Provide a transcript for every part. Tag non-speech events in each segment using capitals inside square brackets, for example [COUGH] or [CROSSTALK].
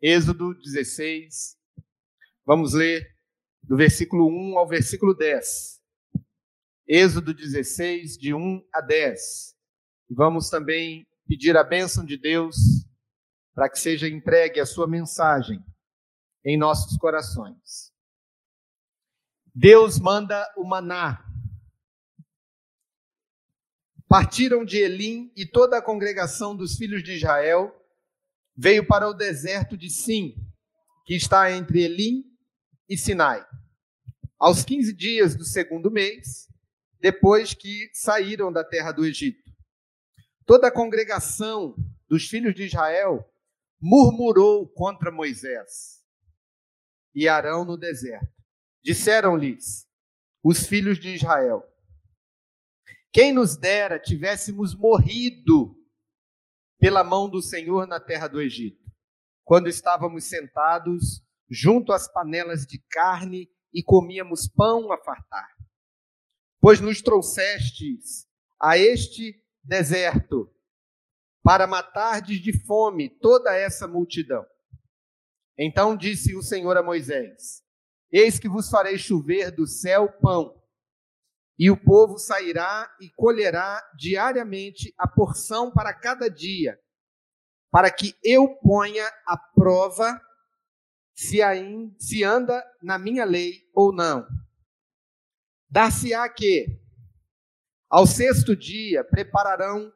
Êxodo 16. Vamos ler do versículo 1 ao versículo 10. Êxodo 16, de 1 a 10. E vamos também pedir a bênção de Deus para que seja entregue a sua mensagem em nossos corações. Deus manda o maná. Partiram de Elim e toda a congregação dos filhos de Israel veio para o deserto de Sim, que está entre Elim e Sinai. Aos 15 dias do segundo mês, depois que saíram da terra do Egito. Toda a congregação dos filhos de Israel murmurou contra Moisés e Arão no deserto. Disseram-lhes os filhos de Israel: Quem nos dera tivéssemos morrido pela mão do Senhor na terra do Egito, quando estávamos sentados junto às panelas de carne e comíamos pão a fartar. Pois nos trouxestes a este deserto para matardes de fome toda essa multidão. Então disse o Senhor a Moisés: Eis que vos farei chover do céu pão, e o povo sairá e colherá diariamente a porção para cada dia, para que eu ponha a prova se, ainda, se anda na minha lei ou não. Dar-se-á que, ao sexto dia, prepararão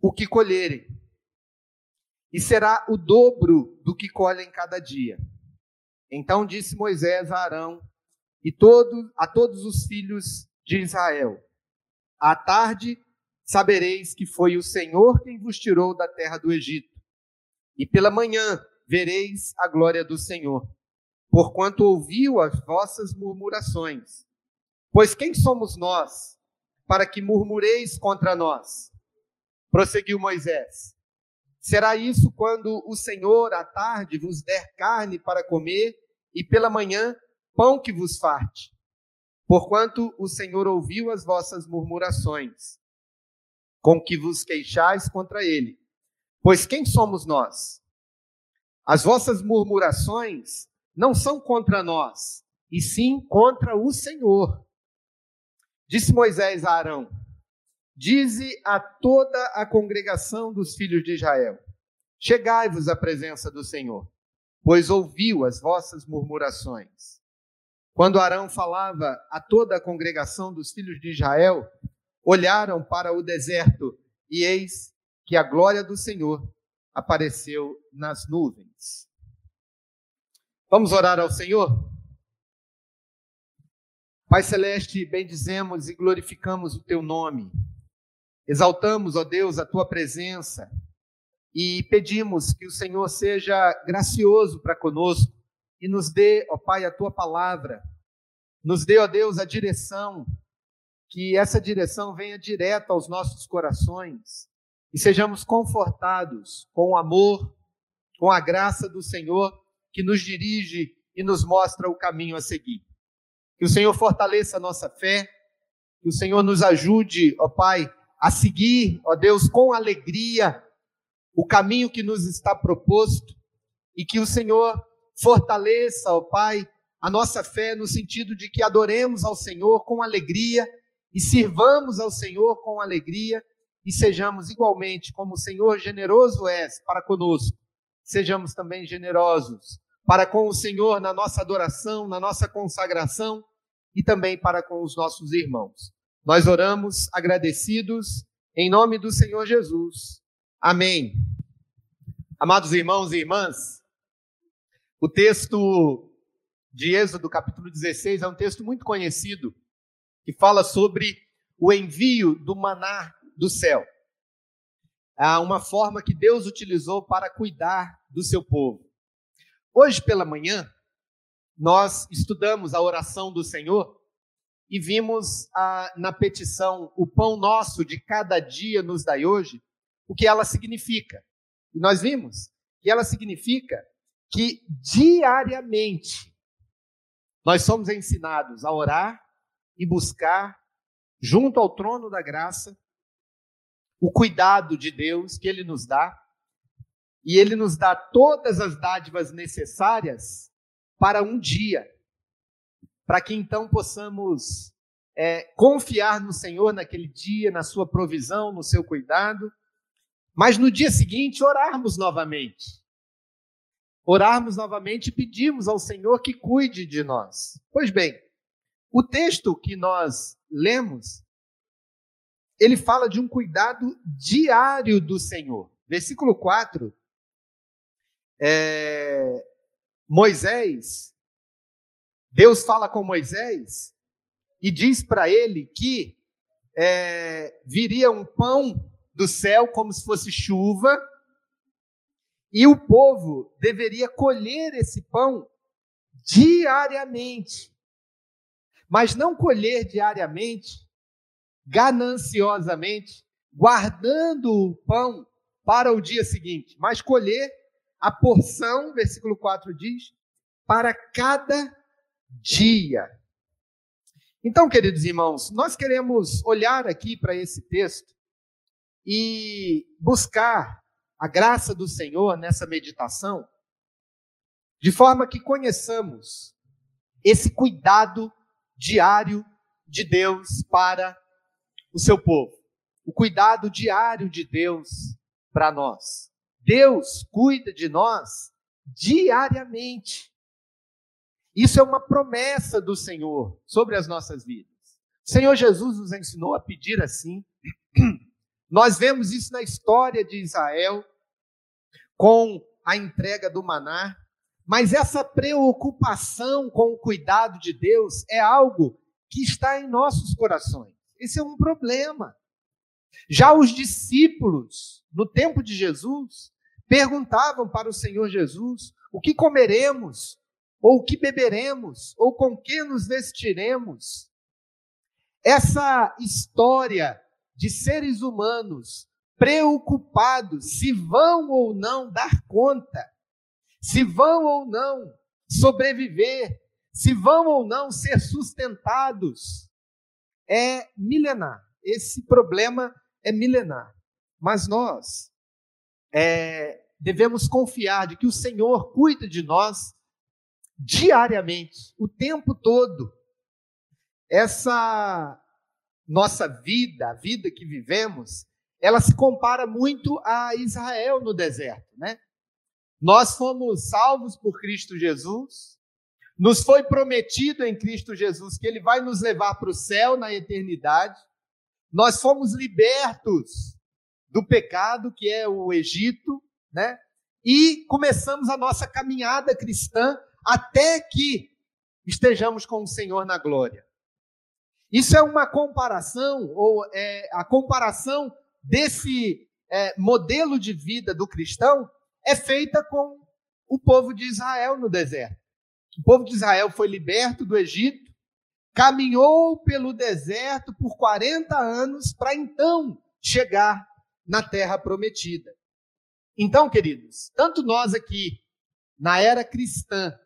o que colherem, e será o dobro do que colhem cada dia. Então disse Moisés a Arão e todo, a todos os filhos de Israel: À tarde sabereis que foi o Senhor quem vos tirou da terra do Egito, e pela manhã vereis a glória do Senhor, porquanto ouviu as vossas murmurações. Pois quem somos nós para que murmureis contra nós? Prosseguiu Moisés. Será isso quando o Senhor à tarde vos der carne para comer e pela manhã pão que vos farte? Porquanto o Senhor ouviu as vossas murmurações, com que vos queixais contra ele. Pois quem somos nós? As vossas murmurações não são contra nós, e sim contra o Senhor. Disse Moisés a Arão: Dize a toda a congregação dos filhos de Israel: Chegai-vos à presença do Senhor, pois ouviu as vossas murmurações. Quando Arão falava a toda a congregação dos filhos de Israel, olharam para o deserto e eis que a glória do Senhor apareceu nas nuvens. Vamos orar ao Senhor? Pai Celeste, bendizemos e glorificamos o teu nome. Exaltamos, ó Deus, a tua presença e pedimos que o Senhor seja gracioso para conosco e nos dê, ó Pai, a tua palavra. Nos dê, ó Deus, a direção, que essa direção venha direta aos nossos corações e sejamos confortados com o amor, com a graça do Senhor que nos dirige e nos mostra o caminho a seguir. Que o Senhor fortaleça a nossa fé, que o Senhor nos ajude, ó Pai, a seguir, ó Deus, com alegria o caminho que nos está proposto e que o Senhor fortaleça, ó Pai, a nossa fé no sentido de que adoremos ao Senhor com alegria e sirvamos ao Senhor com alegria e sejamos igualmente, como o Senhor generoso é para conosco, sejamos também generosos para com o Senhor na nossa adoração, na nossa consagração e também para com os nossos irmãos. Nós oramos agradecidos em nome do Senhor Jesus. Amém. Amados irmãos e irmãs, o texto de Êxodo, capítulo 16, é um texto muito conhecido que fala sobre o envio do maná do céu. É uma forma que Deus utilizou para cuidar do seu povo. Hoje pela manhã, nós estudamos a oração do Senhor e vimos ah, na petição o pão nosso de cada dia nos dai hoje, o que ela significa. E nós vimos que ela significa que diariamente nós somos ensinados a orar e buscar junto ao trono da graça o cuidado de Deus que Ele nos dá. e Ele nos dá todas as dádivas necessárias para um dia, para que então possamos é, confiar no Senhor naquele dia, na Sua provisão, no seu cuidado, mas no dia seguinte orarmos novamente. Orarmos novamente e pedirmos ao Senhor que cuide de nós. Pois bem, o texto que nós lemos, ele fala de um cuidado diário do Senhor. Versículo 4 é, Moisés, Deus fala com Moisés e diz para ele que é, viria um pão do céu como se fosse chuva, e o povo deveria colher esse pão diariamente. Mas não colher diariamente, gananciosamente, guardando o pão para o dia seguinte, mas colher a porção, versículo 4 diz, para cada dia. Então, queridos irmãos, nós queremos olhar aqui para esse texto e buscar a graça do Senhor nessa meditação, de forma que conheçamos esse cuidado diário de Deus para o seu povo, o cuidado diário de Deus para nós. Deus cuida de nós diariamente. Isso é uma promessa do Senhor sobre as nossas vidas. O Senhor Jesus nos ensinou a pedir assim. Nós vemos isso na história de Israel, com a entrega do maná, mas essa preocupação com o cuidado de Deus é algo que está em nossos corações. Esse é um problema. Já os discípulos, no tempo de Jesus, perguntavam para o Senhor Jesus: o que comeremos, ou o que beberemos, ou com que nos vestiremos? Essa história de seres humanos preocupados se vão ou não dar conta, se vão ou não sobreviver, se vão ou não ser sustentados, é milenar. Esse problema é milenar. Mas nós é, devemos confiar de que o Senhor cuida de nós diariamente, o tempo todo. Essa nossa vida, a vida que vivemos, ela se compara muito a Israel no deserto, né? Nós fomos salvos por Cristo Jesus, nos foi prometido em Cristo Jesus que ele vai nos levar para o céu na eternidade. Nós fomos libertos do pecado que é o Egito, né? E começamos a nossa caminhada cristã até que estejamos com o Senhor na glória. Isso é uma comparação, ou é, a comparação desse é, modelo de vida do cristão é feita com o povo de Israel no deserto. O povo de Israel foi liberto do Egito, caminhou pelo deserto por 40 anos para então chegar na terra prometida. Então, queridos, tanto nós aqui, na era cristã,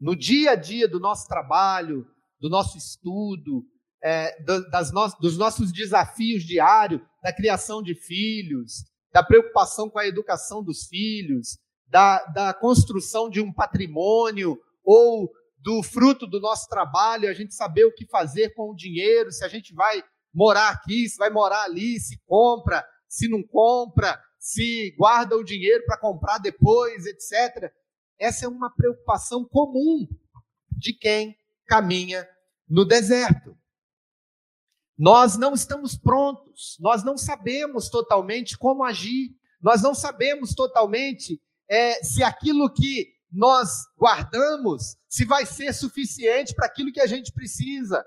no dia a dia do nosso trabalho, do nosso estudo, é, das no, dos nossos desafios diários, da criação de filhos, da preocupação com a educação dos filhos, da, da construção de um patrimônio ou do fruto do nosso trabalho, a gente saber o que fazer com o dinheiro, se a gente vai morar aqui, se vai morar ali, se compra, se não compra, se guarda o dinheiro para comprar depois, etc. Essa é uma preocupação comum de quem caminha no deserto. Nós não estamos prontos, nós não sabemos totalmente como agir, nós não sabemos totalmente é, se aquilo que nós guardamos, se vai ser suficiente para aquilo que a gente precisa.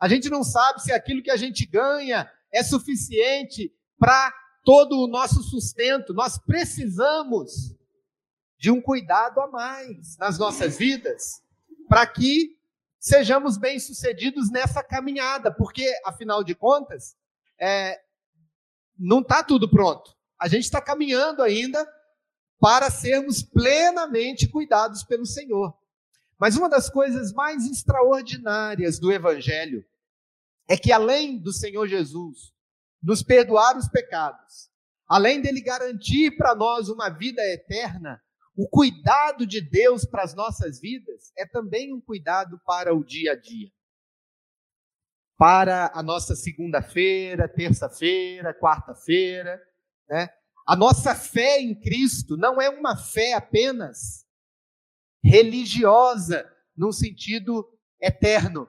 A gente não sabe se aquilo que a gente ganha é suficiente para todo o nosso sustento. Nós precisamos de um cuidado a mais nas nossas vidas para que sejamos bem-sucedidos nessa caminhada, porque, afinal de contas, é, não está tudo pronto. A gente está caminhando ainda para sermos plenamente cuidados pelo Senhor. Mas uma das coisas mais extraordinárias do Evangelho é que, além do Senhor Jesus nos perdoar os pecados, além dele garantir para nós uma vida eterna, o cuidado de Deus para as nossas vidas é também um cuidado para o dia a dia. Para a nossa segunda-feira, terça-feira, quarta-feira, né? A nossa fé em Cristo não é uma fé apenas religiosa, num sentido eterno.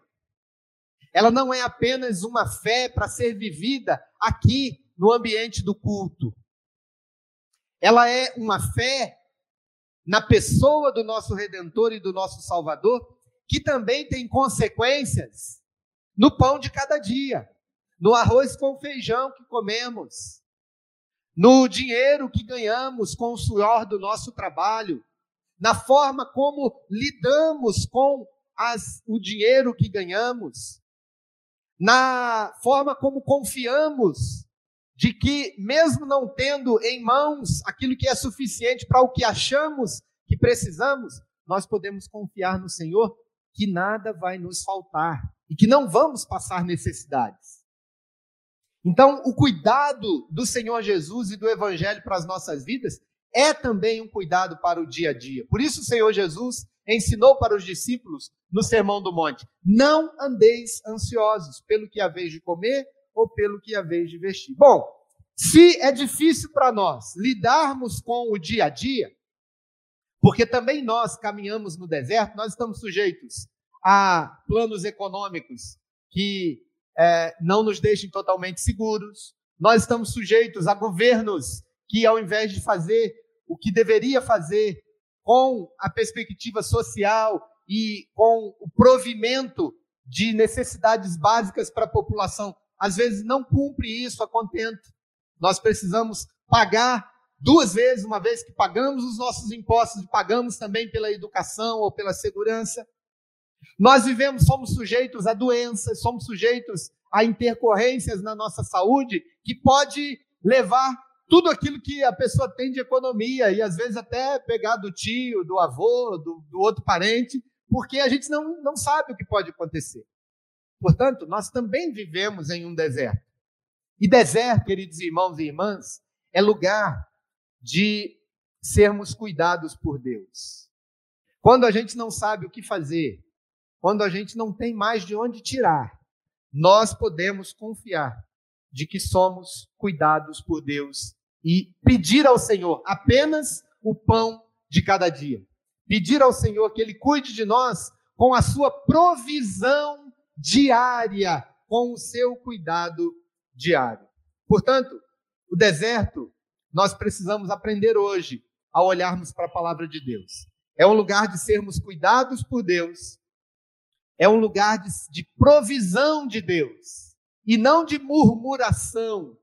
Ela não é apenas uma fé para ser vivida aqui no ambiente do culto. Ela é uma fé na pessoa do nosso redentor e do nosso salvador, que também tem consequências no pão de cada dia, no arroz com feijão que comemos, no dinheiro que ganhamos com o suor do nosso trabalho, na forma como lidamos com as, o dinheiro que ganhamos, na forma como confiamos de que, mesmo não tendo em mãos aquilo que é suficiente para o que achamos que precisamos, nós podemos confiar no Senhor que nada vai nos faltar e que não vamos passar necessidades. Então, o cuidado do Senhor Jesus e do Evangelho para as nossas vidas é também um cuidado para o dia a dia. Por isso, o Senhor Jesus ensinou para os discípulos no Sermão do Monte: Não andeis ansiosos pelo que haveis de comer ou pelo que haveis de vestir. Bom, se é difícil para nós lidarmos com o dia a dia, porque também nós caminhamos no deserto, nós estamos sujeitos a planos econômicos que é, não nos deixem totalmente seguros, nós estamos sujeitos a governos que, ao invés de fazer o que deveria fazer com a perspectiva social e com o provimento de necessidades básicas para a população, às vezes não cumpre isso a contento. Nós precisamos pagar duas vezes, uma vez que pagamos os nossos impostos, pagamos também pela educação ou pela segurança. Nós vivemos, somos sujeitos a doenças, somos sujeitos a intercorrências na nossa saúde que pode levar tudo aquilo que a pessoa tem de economia e às vezes até pegar do tio, do avô, do, do outro parente, porque a gente não, não sabe o que pode acontecer. Portanto, nós também vivemos em um deserto. E deserto, queridos irmãos e irmãs, é lugar de sermos cuidados por Deus. Quando a gente não sabe o que fazer, quando a gente não tem mais de onde tirar, nós podemos confiar de que somos cuidados por Deus e pedir ao Senhor apenas o pão de cada dia. Pedir ao Senhor que Ele cuide de nós com a sua provisão diária, com o seu cuidado diário. Portanto, o deserto, nós precisamos aprender hoje a olharmos para a palavra de Deus. É um lugar de sermos cuidados por Deus, é um lugar de, de provisão de Deus, e não de murmuração,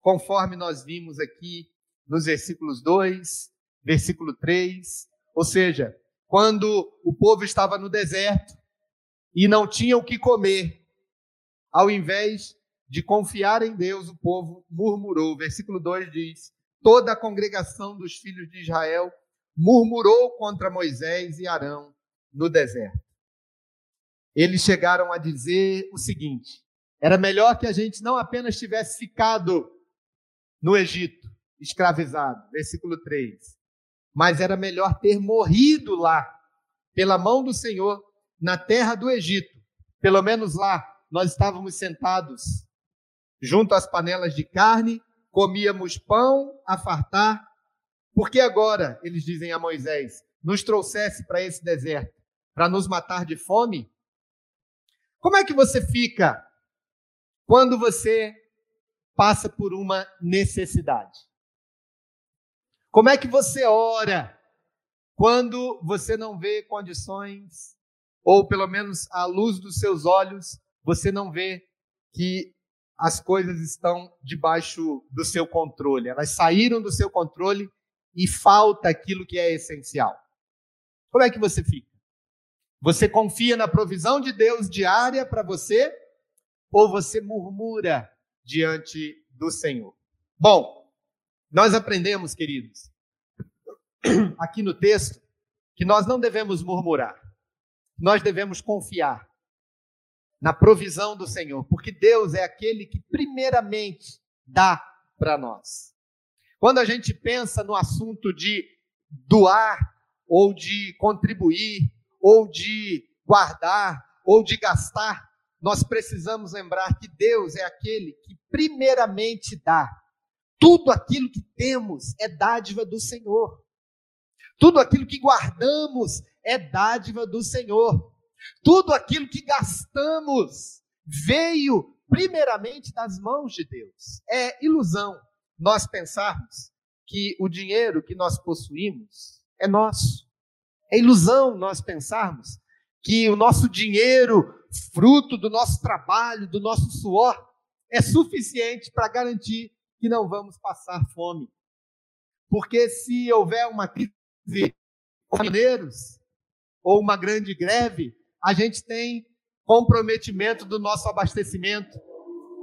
conforme nós vimos aqui nos versículos 2, versículo 3. Ou seja, quando o povo estava no deserto e não tinha o que comer, ao invés de confiar em Deus, o povo murmurou. Versículo 2 diz: Toda a congregação dos filhos de Israel murmurou contra Moisés e Arão no deserto. Eles chegaram a dizer o seguinte: era melhor que a gente não apenas tivesse ficado no Egito, escravizado. Versículo 3. Mas era melhor ter morrido lá, pela mão do Senhor, na terra do Egito. Pelo menos lá nós estávamos sentados junto às panelas de carne, comíamos pão a fartar. Porque agora, eles dizem a Moisés, nos trouxesse para esse deserto para nos matar de fome? Como é que você fica quando você passa por uma necessidade. Como é que você ora quando você não vê condições, ou pelo menos à luz dos seus olhos, você não vê que as coisas estão debaixo do seu controle, elas saíram do seu controle e falta aquilo que é essencial. Como é que você fica? Você confia na provisão de Deus diária para você ou você murmura diante do Senhor. Bom, nós aprendemos, queridos, [CLEARS THROAT] aqui no texto, que nós não devemos murmurar, nós devemos confiar na provisão do Senhor, porque Deus é aquele que primeiramente dá para nós. Quando a gente pensa no assunto de doar, ou de contribuir, ou de guardar, ou de gastar, nós precisamos lembrar que Deus é aquele que primeiramente dá. Tudo aquilo que temos é dádiva do Senhor. Tudo aquilo que guardamos é dádiva do Senhor. Tudo aquilo que gastamos veio primeiramente das mãos de Deus. É ilusão nós pensarmos que o dinheiro que nós possuímos é nosso. É ilusão nós pensarmos que o nosso dinheiro, fruto do nosso trabalho, do nosso suor, é suficiente para garantir que não vamos passar fome. Porque se houver uma crise caminhoneiros ou uma grande greve, a gente tem comprometimento do nosso abastecimento.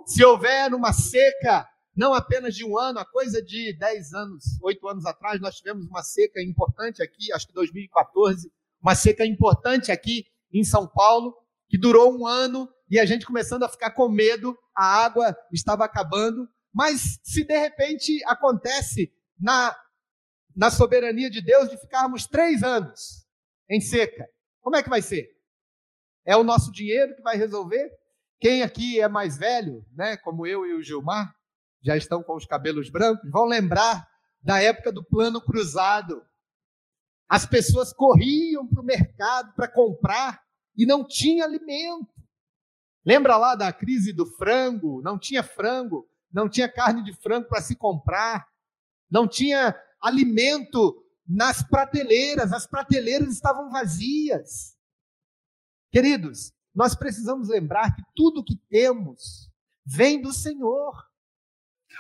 Se houver uma seca, não apenas de um ano, a coisa de 10 anos, 8 anos atrás, nós tivemos uma seca importante aqui, acho que 2014, uma seca importante aqui em São Paulo, que durou um ano e a gente começando a ficar com medo, a água estava acabando. Mas se de repente acontece na, na soberania de Deus de ficarmos três anos em seca, como é que vai ser? É o nosso dinheiro que vai resolver? Quem aqui é mais velho, né, como eu e o Gilmar, já estão com os cabelos brancos, vão lembrar da época do plano cruzado. As pessoas corriam para o mercado para comprar e não tinha alimento. Lembra lá da crise do frango? Não tinha frango, não tinha carne de frango para se comprar, não tinha alimento nas prateleiras, as prateleiras estavam vazias. Queridos, nós precisamos lembrar que tudo que temos vem do Senhor.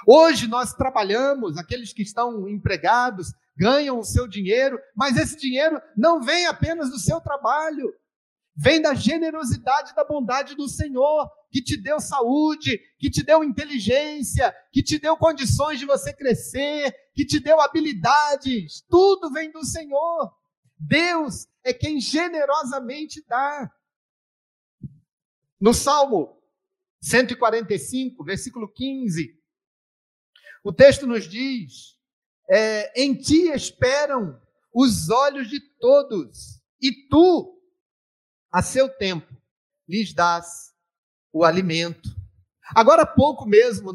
Hoje nós trabalhamos, aqueles que estão empregados ganham o seu dinheiro, mas esse dinheiro não vem apenas do seu trabalho, vem da generosidade da bondade do Senhor, que te deu saúde, que te deu inteligência, que te deu condições de você crescer, que te deu habilidades, tudo vem do Senhor. Deus é quem generosamente dá. No Salmo 145, versículo 15, o texto nos diz: é, Em ti esperam os olhos de todos, e tu, a seu tempo, lhes dás o alimento. Agora há pouco mesmo,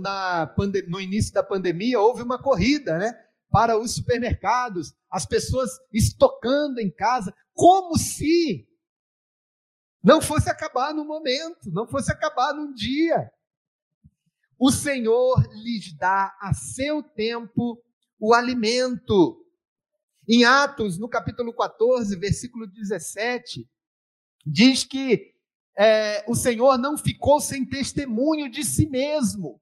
no início da pandemia, houve uma corrida né, para os supermercados, as pessoas estocando em casa, como se não fosse acabar no momento, não fosse acabar num dia o Senhor lhes dá a seu tempo o alimento. Em Atos, no capítulo 14, versículo 17, diz que é, o Senhor não ficou sem testemunho de si mesmo.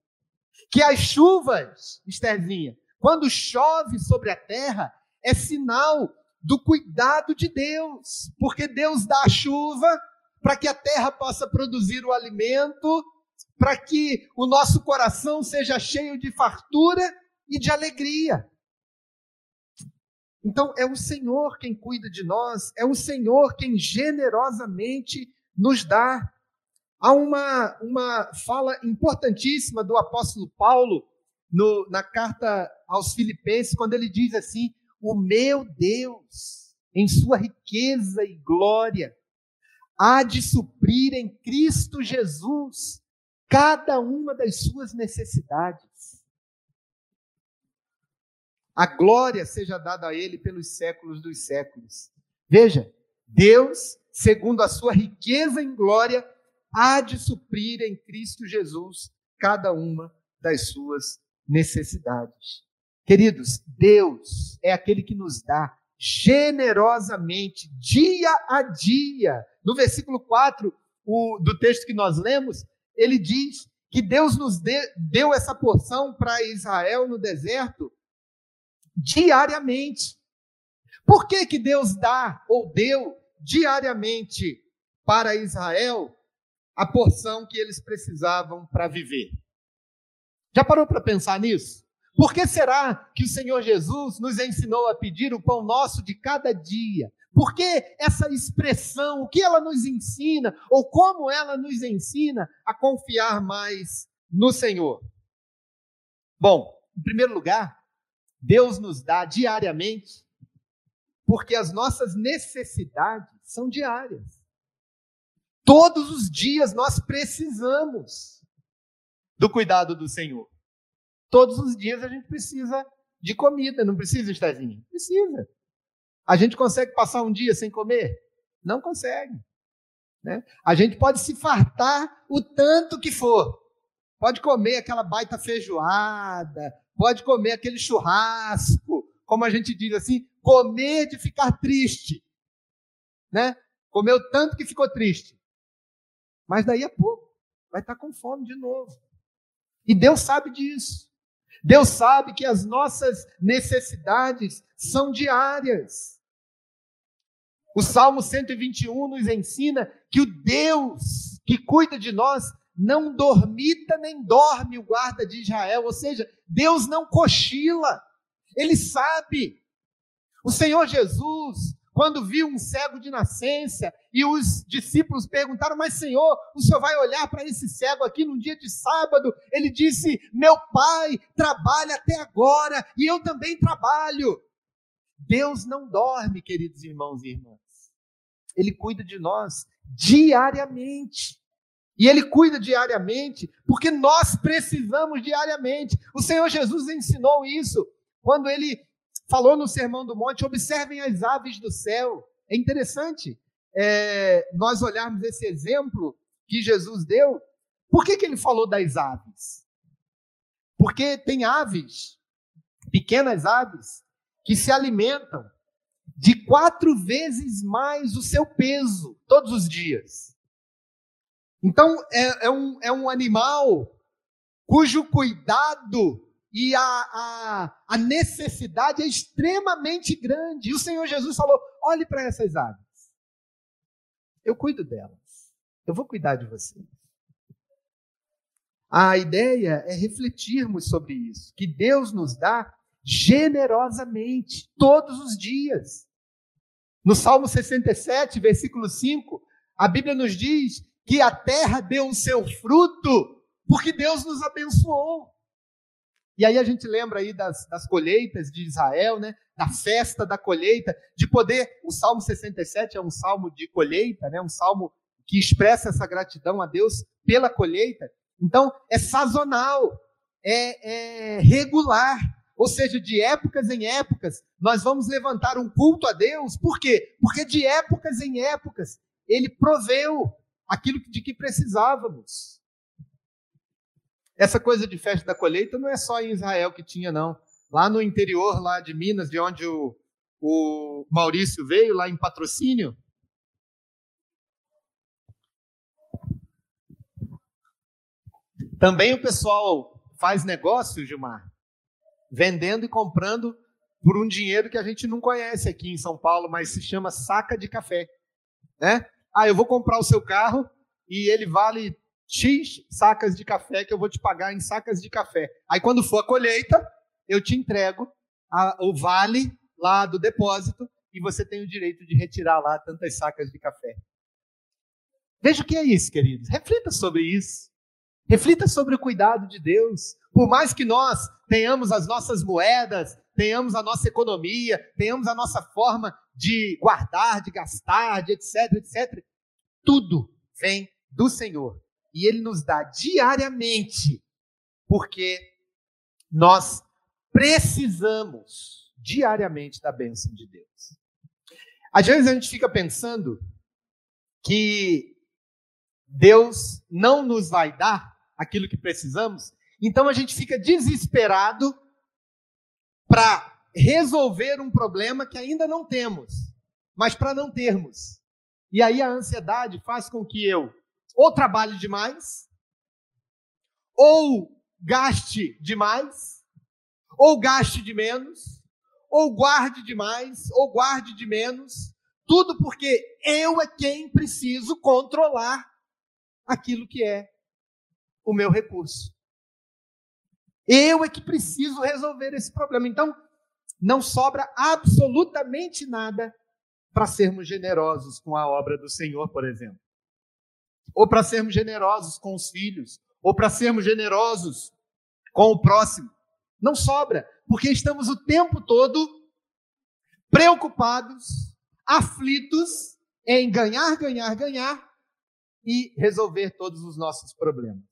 Que as chuvas, Estherzinha, quando chove sobre a terra, é sinal do cuidado de Deus, porque Deus dá a chuva para que a terra possa produzir o alimento para que o nosso coração seja cheio de fartura e de alegria. Então, é o Senhor quem cuida de nós, é o Senhor quem generosamente nos dá. Há uma, uma fala importantíssima do apóstolo Paulo no, na carta aos Filipenses, quando ele diz assim: O meu Deus, em sua riqueza e glória, há de suprir em Cristo Jesus cada uma das suas necessidades. A glória seja dada a Ele pelos séculos dos séculos. Veja, Deus, segundo a sua riqueza em glória, há de suprir em Cristo Jesus cada uma das suas necessidades. Queridos, Deus é aquele que nos dá generosamente, dia a dia. No versículo 4 o, do texto que nós lemos, ele diz que Deus nos de, deu essa porção para Israel no deserto diariamente. Por que, que Deus dá ou deu diariamente para Israel a porção que eles precisavam para viver? Já parou para pensar nisso? Por que será que o Senhor Jesus nos ensinou a pedir o pão nosso de cada dia? Por que essa expressão? O que ela nos ensina? Ou como ela nos ensina a confiar mais no Senhor? Bom, Em primeiro lugar, Deus nos dá diariamente, porque as nossas necessidades são diárias. Todos os dias nós precisamos do cuidado do Senhor. Todos os dias a gente precisa de comida, não precisa, Estezinho? Precisa. A gente consegue passar um dia sem comer? Não consegue. Né? A gente pode se fartar o tanto que for. Pode comer aquela baita feijoada, pode comer aquele churrasco, como a gente diz assim, comer de ficar triste. Né? Comeu tanto que ficou triste. Mas daí a pouco vai estar com fome de novo. E Deus sabe disso. Deus sabe que as nossas necessidades são diárias. O Salmo 121 nos ensina que o Deus que cuida de nós não dormita nem dorme o guarda de Israel, ou seja, Deus não cochila, ele sabe. O Senhor Jesus, quando viu um cego de nascença e os discípulos perguntaram: Mas Senhor, o senhor vai olhar para esse cego aqui num dia de sábado? Ele disse: Meu pai trabalha até agora e eu também trabalho. Deus não dorme, queridos irmãos e irmãs. Ele cuida de nós diariamente. E Ele cuida diariamente porque nós precisamos diariamente. O Senhor Jesus ensinou isso quando Ele falou no Sermão do Monte: observem as aves do céu. É interessante é, nós olharmos esse exemplo que Jesus deu. Por que, que ele falou das aves? Porque tem aves, pequenas aves, que se alimentam de quatro vezes mais o seu peso todos os dias. Então, é, é, um, é um animal cujo cuidado e a, a, a necessidade é extremamente grande. E o Senhor Jesus falou: olhe para essas aves. Eu cuido delas. Eu vou cuidar de vocês. A ideia é refletirmos sobre isso, que Deus nos dá generosamente todos os dias. No Salmo 67, versículo 5, a Bíblia nos diz que a terra deu o seu fruto porque Deus nos abençoou. E aí a gente lembra aí das, das colheitas de Israel, né? da festa da colheita, de poder. O Salmo 67 é um salmo de colheita, né? um salmo que expressa essa gratidão a Deus pela colheita. Então, é sazonal, é, é regular. Ou seja, de épocas em épocas, nós vamos levantar um culto a Deus. Por quê? Porque de épocas em épocas, Ele proveu aquilo de que precisávamos. Essa coisa de festa da colheita não é só em Israel que tinha, não. Lá no interior, lá de Minas, de onde o, o Maurício veio, lá em Patrocínio, Também o pessoal faz negócio, Gilmar, vendendo e comprando por um dinheiro que a gente não conhece aqui em São Paulo, mas se chama saca de café. Né? Ah, eu vou comprar o seu carro e ele vale X sacas de café que eu vou te pagar em sacas de café. Aí quando for a colheita, eu te entrego a, o vale lá do depósito e você tem o direito de retirar lá tantas sacas de café. Veja o que é isso, queridos. Reflita sobre isso. Reflita sobre o cuidado de Deus. Por mais que nós tenhamos as nossas moedas, tenhamos a nossa economia, tenhamos a nossa forma de guardar, de gastar, de etc, etc, tudo vem do Senhor e ele nos dá diariamente, porque nós precisamos diariamente da bênção de Deus. Às vezes a gente fica pensando que Deus não nos vai dar aquilo que precisamos, então a gente fica desesperado para resolver um problema que ainda não temos, mas para não termos. E aí a ansiedade faz com que eu ou trabalhe demais, ou gaste demais, ou gaste de menos, ou guarde demais, ou guarde de menos, tudo porque eu é quem preciso controlar aquilo que é o meu recurso. Eu é que preciso resolver esse problema. Então, não sobra absolutamente nada para sermos generosos com a obra do Senhor, por exemplo ou para sermos generosos com os filhos, ou para sermos generosos com o próximo. Não sobra, porque estamos o tempo todo preocupados, aflitos em ganhar, ganhar, ganhar e resolver todos os nossos problemas.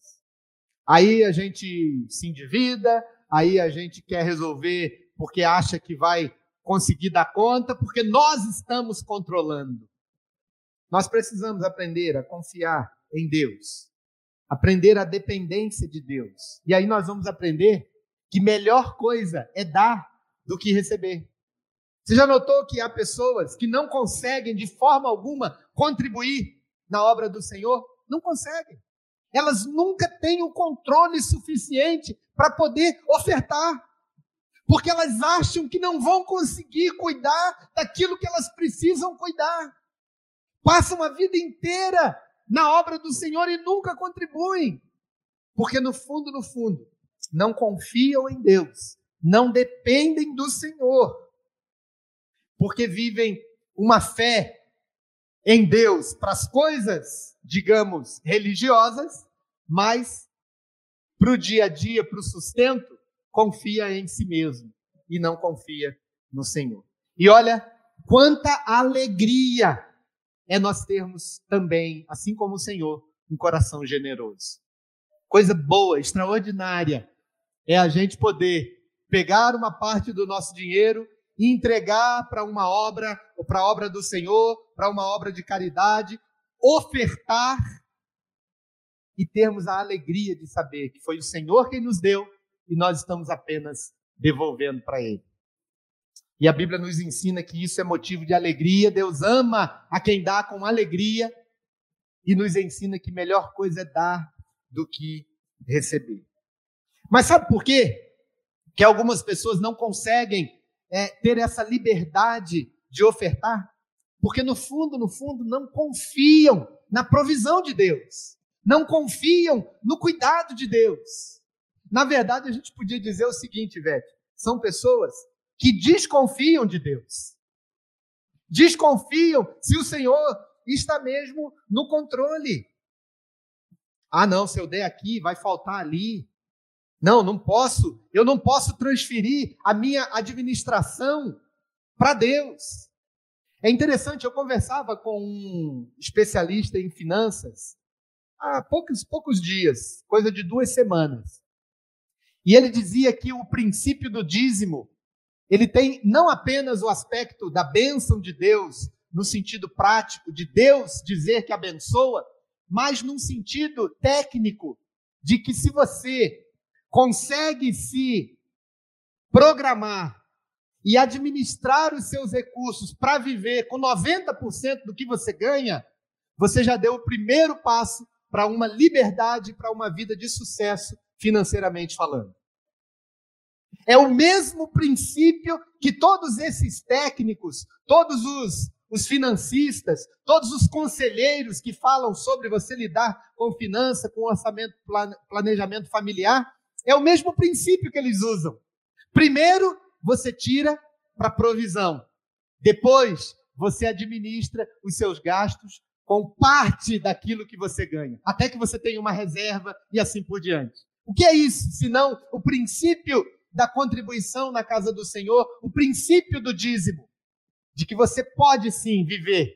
Aí a gente se endivida, aí a gente quer resolver porque acha que vai conseguir dar conta, porque nós estamos controlando. Nós precisamos aprender a confiar em Deus, aprender a dependência de Deus. E aí nós vamos aprender que melhor coisa é dar do que receber. Você já notou que há pessoas que não conseguem de forma alguma contribuir na obra do Senhor? Não conseguem. Elas nunca têm o controle suficiente para poder ofertar. Porque elas acham que não vão conseguir cuidar daquilo que elas precisam cuidar. Passam a vida inteira na obra do Senhor e nunca contribuem. Porque no fundo, no fundo, não confiam em Deus, não dependem do Senhor porque vivem uma fé em Deus para as coisas, digamos, religiosas, mas para o dia a dia, para o sustento, confia em si mesmo e não confia no Senhor. E olha quanta alegria é nós termos também, assim como o Senhor, um coração generoso. Coisa boa, extraordinária, é a gente poder pegar uma parte do nosso dinheiro e entregar para uma obra, ou para a obra do Senhor, para uma obra de caridade, ofertar e termos a alegria de saber que foi o Senhor quem nos deu e nós estamos apenas devolvendo para Ele. E a Bíblia nos ensina que isso é motivo de alegria, Deus ama a quem dá com alegria e nos ensina que melhor coisa é dar do que receber. Mas sabe por quê? Que algumas pessoas não conseguem é, ter essa liberdade de ofertar? Porque no fundo, no fundo, não confiam na provisão de Deus, não confiam no cuidado de Deus. Na verdade, a gente podia dizer o seguinte, velho: são pessoas que desconfiam de Deus, desconfiam se o Senhor está mesmo no controle. Ah, não, se eu der aqui, vai faltar ali. Não, não posso. Eu não posso transferir a minha administração para Deus. É interessante, eu conversava com um especialista em finanças há poucos, poucos dias, coisa de duas semanas. E ele dizia que o princípio do dízimo, ele tem não apenas o aspecto da bênção de Deus, no sentido prático, de Deus dizer que abençoa, mas num sentido técnico, de que se você consegue se programar e administrar os seus recursos para viver com 90% do que você ganha, você já deu o primeiro passo para uma liberdade, para uma vida de sucesso financeiramente falando. É o mesmo princípio que todos esses técnicos, todos os, os financistas, todos os conselheiros que falam sobre você lidar com finança, com orçamento, planejamento familiar, é o mesmo princípio que eles usam. Primeiro, você tira para provisão. Depois, você administra os seus gastos com parte daquilo que você ganha, até que você tenha uma reserva e assim por diante. O que é isso? Senão o princípio da contribuição na casa do Senhor, o princípio do dízimo, de que você pode sim viver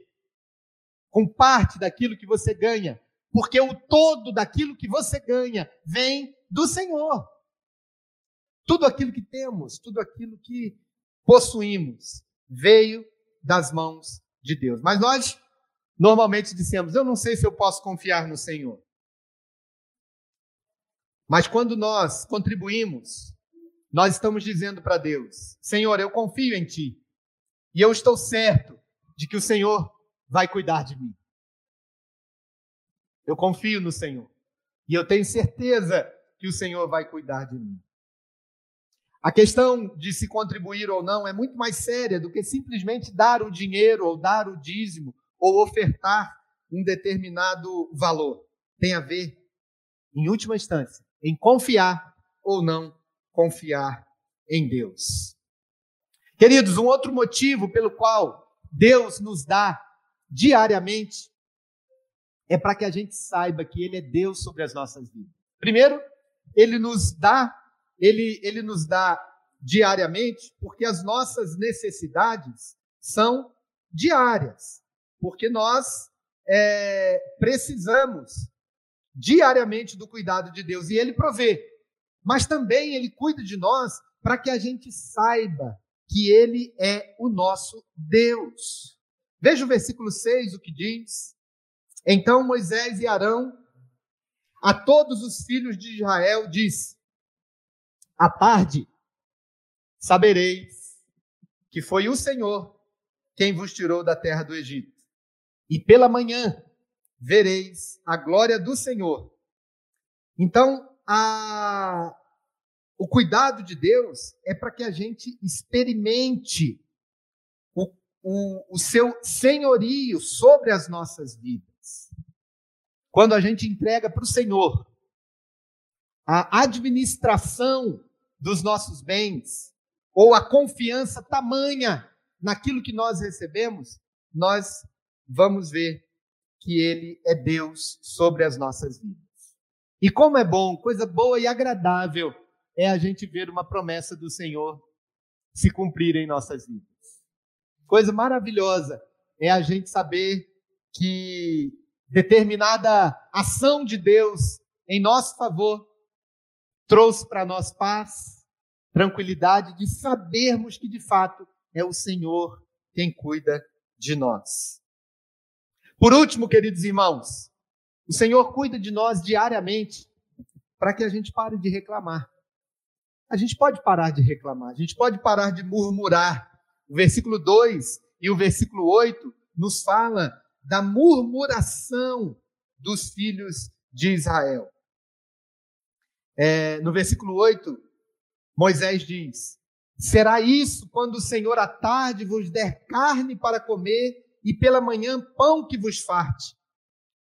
com parte daquilo que você ganha, porque o todo daquilo que você ganha vem do Senhor. Tudo aquilo que temos, tudo aquilo que possuímos, veio das mãos de Deus. Mas nós normalmente dissemos: Eu não sei se eu posso confiar no Senhor. Mas quando nós contribuímos, nós estamos dizendo para Deus: Senhor, eu confio em Ti. E eu estou certo de que o Senhor vai cuidar de mim. Eu confio no Senhor. E eu tenho certeza que o Senhor vai cuidar de mim. A questão de se contribuir ou não é muito mais séria do que simplesmente dar o dinheiro ou dar o dízimo ou ofertar um determinado valor. Tem a ver, em última instância, em confiar ou não confiar em Deus. Queridos, um outro motivo pelo qual Deus nos dá diariamente é para que a gente saiba que Ele é Deus sobre as nossas vidas. Primeiro, ele nos dá ele, ele nos dá diariamente, porque as nossas necessidades são diárias, porque nós é, precisamos diariamente do cuidado de Deus e Ele provê, mas também Ele cuida de nós para que a gente saiba que Ele é o nosso Deus. Veja o versículo 6, o que diz. Então Moisés e Arão, a todos os filhos de Israel, disse: À tarde sabereis que foi o Senhor quem vos tirou da terra do Egito. E pela manhã vereis a glória do Senhor. Então, a, o cuidado de Deus é para que a gente experimente o, o, o seu senhorio sobre as nossas vidas. Quando a gente entrega para o Senhor a administração dos nossos bens, ou a confiança tamanha naquilo que nós recebemos, nós vamos ver que Ele é Deus sobre as nossas vidas. E como é bom, coisa boa e agradável é a gente ver uma promessa do Senhor se cumprir em nossas vidas. Coisa maravilhosa é a gente saber que determinada ação de Deus em nosso favor trouxe para nós paz, tranquilidade de sabermos que de fato é o Senhor quem cuida de nós. Por último, queridos irmãos, o Senhor cuida de nós diariamente para que a gente pare de reclamar. A gente pode parar de reclamar, a gente pode parar de murmurar. O versículo 2 e o versículo 8 nos fala da murmuração dos filhos de Israel. É, no versículo 8, Moisés diz: Será isso quando o Senhor à tarde vos der carne para comer e pela manhã pão que vos farte?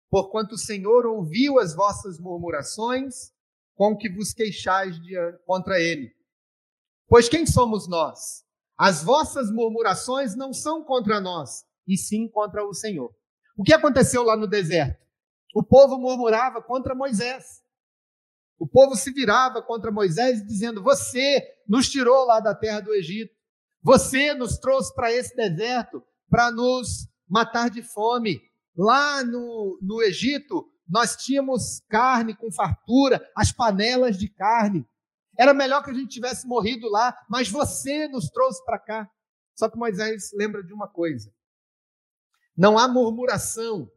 Porquanto o Senhor ouviu as vossas murmurações, com que vos queixais contra ele. Pois quem somos nós? As vossas murmurações não são contra nós, e sim contra o Senhor. O que aconteceu lá no deserto? O povo murmurava contra Moisés. O povo se virava contra Moisés, dizendo: Você nos tirou lá da terra do Egito, você nos trouxe para esse deserto para nos matar de fome. Lá no, no Egito, nós tínhamos carne com fartura, as panelas de carne. Era melhor que a gente tivesse morrido lá, mas você nos trouxe para cá. Só que Moisés lembra de uma coisa: não há murmuração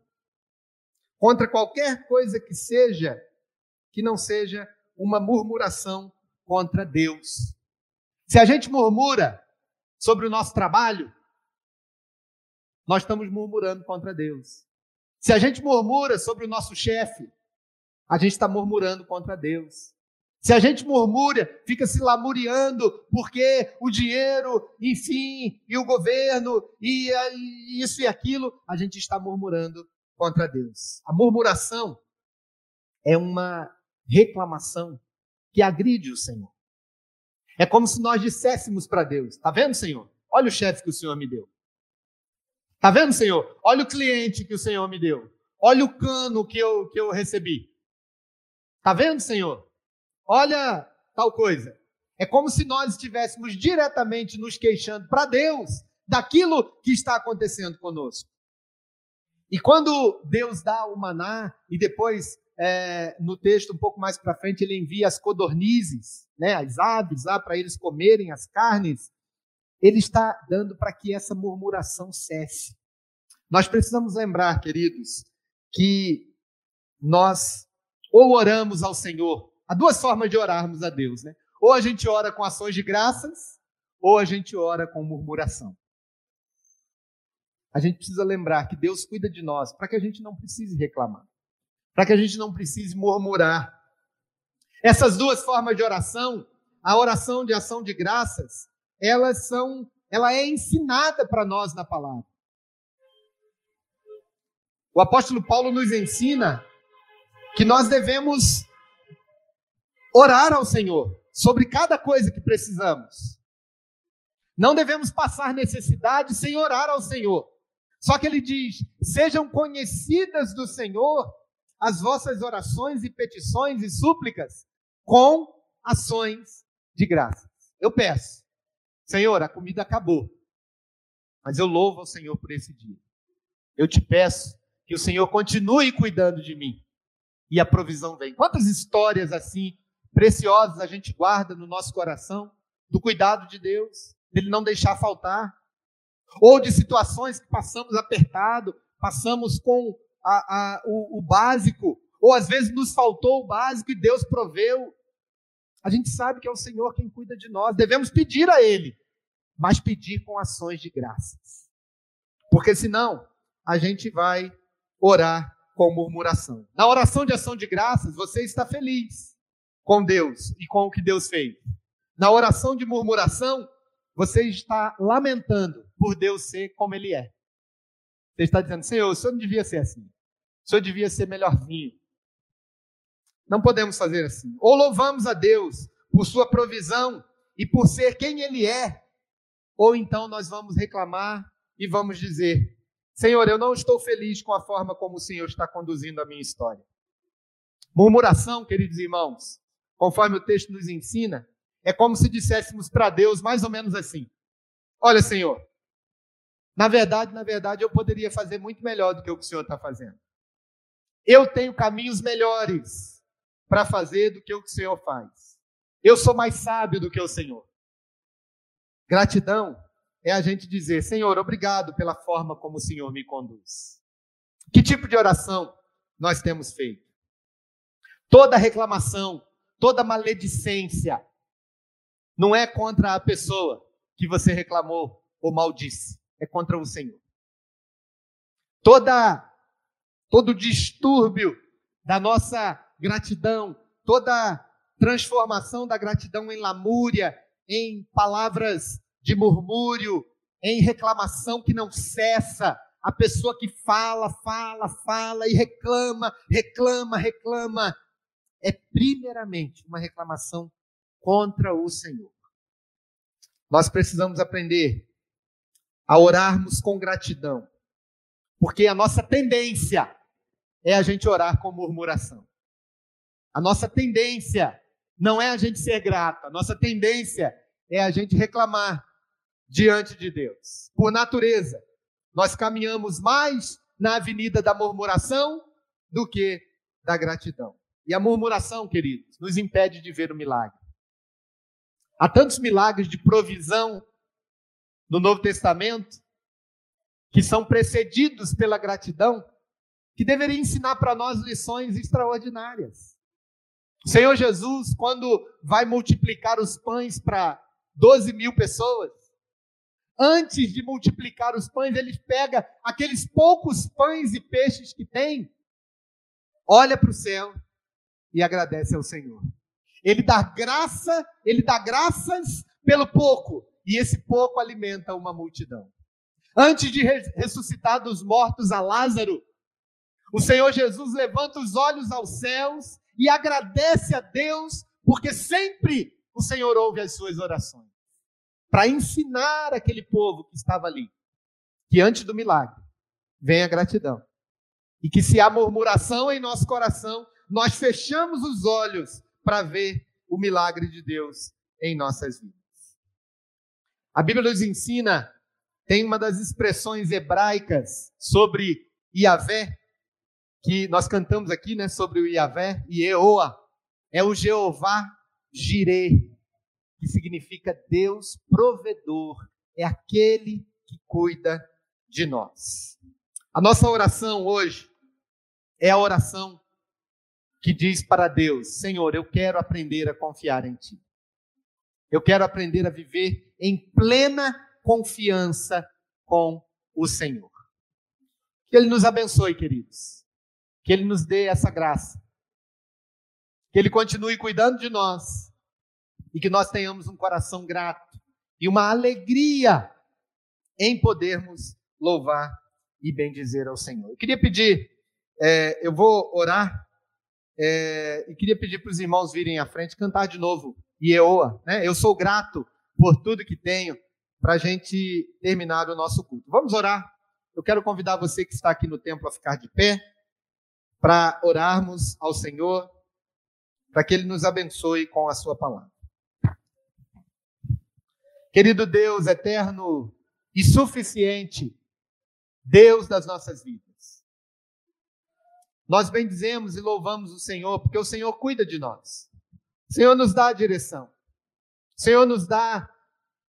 contra qualquer coisa que seja que não seja uma murmuração contra Deus. Se a gente murmura sobre o nosso trabalho, nós estamos murmurando contra Deus. Se a gente murmura sobre o nosso chefe, a gente está murmurando contra Deus. Se a gente murmura, fica se lamuriando porque o dinheiro, enfim, e o governo, e, e isso e aquilo, a gente está murmurando contra Deus. A murmuração é uma reclamação que agride o Senhor. É como se nós disséssemos para Deus: Está vendo, Senhor? Olha o chefe que o Senhor me deu. Está vendo, Senhor? Olha o cliente que o Senhor me deu. Olha o cano que eu, que eu recebi. Está vendo, Senhor? Olha tal coisa. É como se nós estivéssemos diretamente nos queixando para Deus daquilo que está acontecendo conosco. E quando Deus dá o maná e depois é, no texto um pouco mais para frente, ele envia as codornizes, né, as aves lá para eles comerem as carnes. Ele está dando para que essa murmuração cesse. Nós precisamos lembrar, queridos, que nós ou oramos ao Senhor, há duas formas de orarmos a Deus, né? Ou a gente ora com ações de graças, ou a gente ora com murmuração. A gente precisa lembrar que Deus cuida de nós para que a gente não precise reclamar para que a gente não precise murmurar. Essas duas formas de oração, a oração de ação de graças, elas são, ela é ensinada para nós na palavra. O apóstolo Paulo nos ensina que nós devemos orar ao Senhor sobre cada coisa que precisamos. Não devemos passar necessidade sem orar ao Senhor. Só que ele diz: sejam conhecidas do Senhor as vossas orações e petições e súplicas com ações de graças. Eu peço, Senhor, a comida acabou, mas eu louvo ao Senhor por esse dia. Eu te peço que o Senhor continue cuidando de mim e a provisão vem. Quantas histórias assim preciosas a gente guarda no nosso coração do cuidado de Deus, dele não deixar faltar, ou de situações que passamos apertado, passamos com a, a, o, o básico, ou às vezes nos faltou o básico e Deus proveu. A gente sabe que é o Senhor quem cuida de nós, devemos pedir a Ele, mas pedir com ações de graças. Porque senão a gente vai orar com murmuração. Na oração de ação de graças, você está feliz com Deus e com o que Deus fez. Na oração de murmuração, você está lamentando por Deus ser como Ele é. Você está dizendo, Senhor, o Senhor não devia ser assim. O Senhor devia ser melhorzinho. Não podemos fazer assim. Ou louvamos a Deus por sua provisão e por ser quem Ele é, ou então nós vamos reclamar e vamos dizer: Senhor, eu não estou feliz com a forma como o Senhor está conduzindo a minha história. Murmuração, queridos irmãos, conforme o texto nos ensina, é como se disséssemos para Deus mais ou menos assim: Olha, Senhor, na verdade, na verdade, eu poderia fazer muito melhor do que o que o Senhor está fazendo. Eu tenho caminhos melhores para fazer do que o que o Senhor faz. Eu sou mais sábio do que o Senhor. Gratidão é a gente dizer: Senhor, obrigado pela forma como o Senhor me conduz. Que tipo de oração nós temos feito? Toda reclamação, toda maledicência, não é contra a pessoa que você reclamou ou maldisse, é contra o Senhor. Toda todo distúrbio da nossa gratidão, toda transformação da gratidão em lamúria, em palavras de murmúrio, em reclamação que não cessa, a pessoa que fala, fala, fala e reclama, reclama, reclama, é primeiramente uma reclamação contra o Senhor. Nós precisamos aprender a orarmos com gratidão, porque a nossa tendência é a gente orar com murmuração. A nossa tendência não é a gente ser grato, a nossa tendência é a gente reclamar diante de Deus. Por natureza, nós caminhamos mais na avenida da murmuração do que da gratidão. E a murmuração, queridos, nos impede de ver o milagre. Há tantos milagres de provisão no Novo Testamento que são precedidos pela gratidão, que deveria ensinar para nós lições extraordinárias. O Senhor Jesus, quando vai multiplicar os pães para 12 mil pessoas, antes de multiplicar os pães, ele pega aqueles poucos pães e peixes que tem, olha para o céu e agradece ao Senhor. Ele dá graça, ele dá graças pelo pouco, e esse pouco alimenta uma multidão. Antes de ressuscitar dos mortos a Lázaro, o Senhor Jesus levanta os olhos aos céus e agradece a Deus, porque sempre o Senhor ouve as suas orações para ensinar aquele povo que estava ali que antes do milagre vem a gratidão. E que se há murmuração em nosso coração, nós fechamos os olhos para ver o milagre de Deus em nossas vidas. A Bíblia nos ensina, tem uma das expressões hebraicas sobre Iavé, que nós cantamos aqui, né, sobre o Iavé, Ieoa, é o Jeová Jireh, que significa Deus provedor, é aquele que cuida de nós. A nossa oração hoje é a oração que diz para Deus: Senhor, eu quero aprender a confiar em Ti. Eu quero aprender a viver em plena confiança com o Senhor. Que Ele nos abençoe, queridos. Que Ele nos dê essa graça. Que Ele continue cuidando de nós e que nós tenhamos um coração grato e uma alegria em podermos louvar e bendizer ao Senhor. Eu queria pedir, é, eu vou orar é, e queria pedir para os irmãos virem à frente cantar de novo Ieoa, né? Eu sou grato por tudo que tenho para a gente terminar o nosso culto. Vamos orar. Eu quero convidar você que está aqui no templo a ficar de pé para orarmos ao Senhor, para que Ele nos abençoe com a Sua palavra. Querido Deus eterno e suficiente, Deus das nossas vidas. Nós bendizemos e louvamos o Senhor, porque o Senhor cuida de nós. O Senhor nos dá a direção. O Senhor nos dá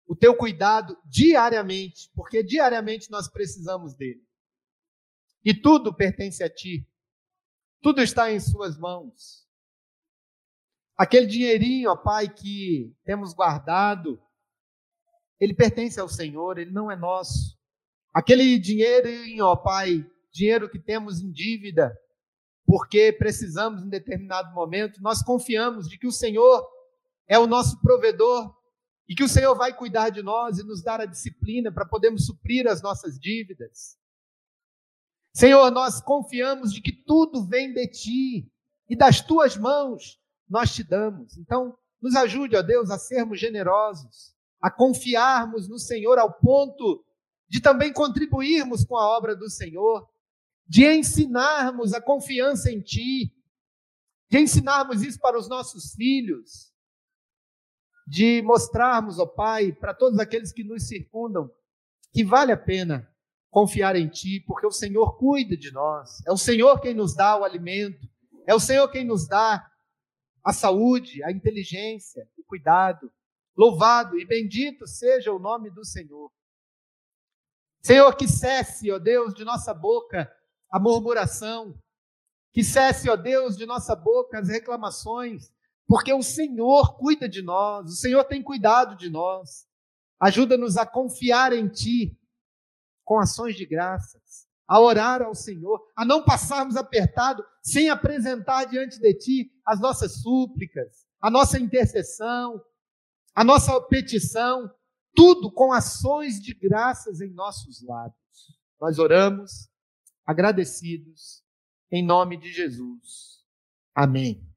o teu cuidado diariamente, porque diariamente nós precisamos dele. E tudo pertence a ti. Tudo está em suas mãos. Aquele dinheirinho, ó Pai, que temos guardado, ele pertence ao Senhor, ele não é nosso. Aquele dinheirinho, ó Pai, dinheiro que temos em dívida, porque precisamos em determinado momento, nós confiamos de que o Senhor é o nosso provedor e que o Senhor vai cuidar de nós e nos dar a disciplina para podermos suprir as nossas dívidas. Senhor, nós confiamos de que tudo vem de ti e das tuas mãos nós te damos. Então, nos ajude, ó Deus, a sermos generosos, a confiarmos no Senhor ao ponto de também contribuirmos com a obra do Senhor, de ensinarmos a confiança em ti, de ensinarmos isso para os nossos filhos, de mostrarmos, ó Pai, para todos aqueles que nos circundam, que vale a pena confiar em Ti, porque o Senhor cuida de nós, é o Senhor quem nos dá o alimento, é o Senhor quem nos dá a saúde, a inteligência, o cuidado. Louvado e bendito seja o nome do Senhor. Senhor, que cesse, ó Deus, de nossa boca a murmuração, que cesse, ó Deus, de nossa boca as reclamações, porque o Senhor cuida de nós, o Senhor tem cuidado de nós. Ajuda-nos a confiar em Ti com ações de graças, a orar ao Senhor, a não passarmos apertado sem apresentar diante de Ti as nossas súplicas, a nossa intercessão, a nossa petição, tudo com ações de graças em nossos lábios. Nós oramos agradecidos em nome de Jesus. Amém.